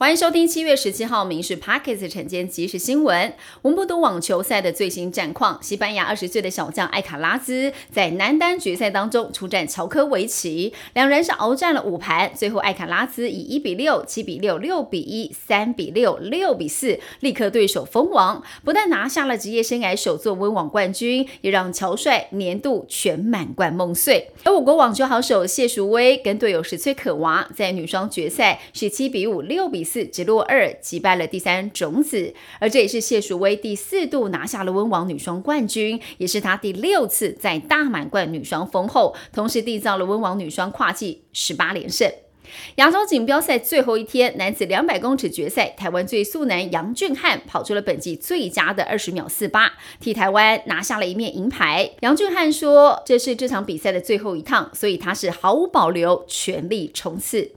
欢迎收听七月十七号《民事 Pockets 晨间即时新闻》。温布顿网球赛的最新战况：西班牙二十岁的小将艾卡拉兹在男单决赛当中出战乔科维奇，两人是鏖战了五盘，最后艾卡拉兹以一比六、七比六、六比一、三比六、六比四力克对手封王，不但拿下了职业生涯首座温网冠军，也让乔帅年度全满贯梦碎。而我国网球好手谢淑薇跟队友石崔可娃在女双决赛是七比五、六比。四直落二击败了第三种子，而这也是谢淑薇第四度拿下了温网女双冠军，也是她第六次在大满贯女双封后，同时缔造了温网女双跨季十八连胜。亚洲锦标赛最后一天，男子两百公尺决赛，台湾最速男杨俊翰跑出了本季最佳的二十秒四八，替台湾拿下了一面银牌。杨俊翰说：“这是这场比赛的最后一趟，所以他是毫无保留，全力冲刺。”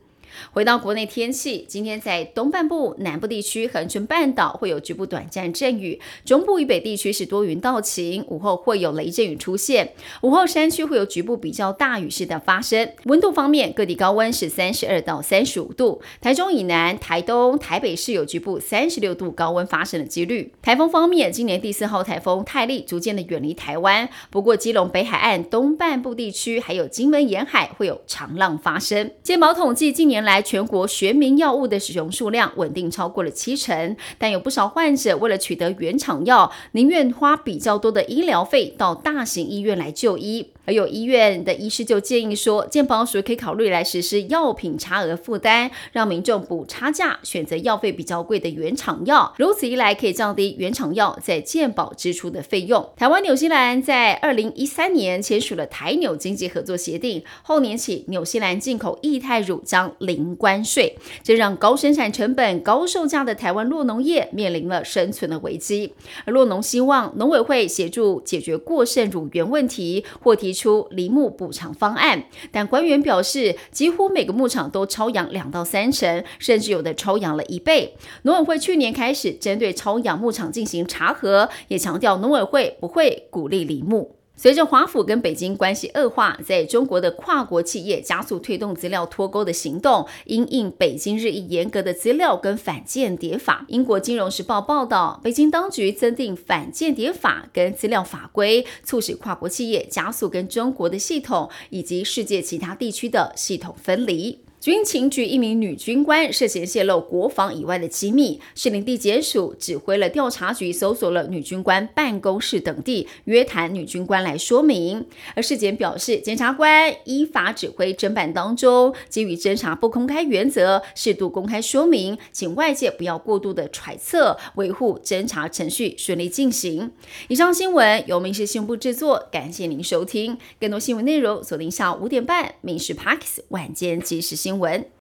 回到国内天气，今天在东半部、南部地区、恒春半岛会有局部短暂阵雨，中部以北地区是多云到晴，午后会有雷阵雨出现。午后山区会有局部比较大雨势的发生。温度方面，各地高温是三十二到三十五度，台中以南、台东、台北市有局部三十六度高温发生的几率。台风方面，今年第四号台风泰利逐渐的远离台湾，不过基隆北海岸东半部地区还有金门沿海会有长浪发生。健保统计近年。来，全国学名药物的使用数量稳定超过了七成，但有不少患者为了取得原厂药，宁愿花比较多的医疗费到大型医院来就医。而有医院的医师就建议说，健保署可以考虑来实施药品差额负担，让民众补差价，选择药费比较贵的原厂药。如此一来，可以降低原厂药在健保支出的费用。台湾、纽西兰在二零一三年签署了台纽经济合作协定，后年起，纽西兰进口液态乳将零关税，这让高生产成本、高售价的台湾酪农业面临了生存的危机。而酪农希望农委会协助解决过剩乳源问题，或提。提出林木补偿方案，但官员表示，几乎每个牧场都超养两到三成，甚至有的超养了一倍。农委会去年开始针对超养牧场进行查核，也强调农委会不会鼓励林木。随着华府跟北京关系恶化，在中国的跨国企业加速推动资料脱钩的行动，因应北京日益严格的资料跟反间谍法。英国金融时报报道，北京当局增订反间谍法跟资料法规，促使跨国企业加速跟中国的系统以及世界其他地区的系统分离。军情局一名女军官涉嫌泄露国防以外的机密，士林地检署指挥了调查局搜索了女军官办公室等地，约谈女军官来说明。而事检表示，检察官依法指挥侦办当中，基于侦查不公开原则，适度公开说明，请外界不要过度的揣测，维护侦查程序顺利进行。以上新闻由民事新闻部制作，感谢您收听。更多新闻内容锁定下午五点半《民事 Parks 晚间即时新》。新闻。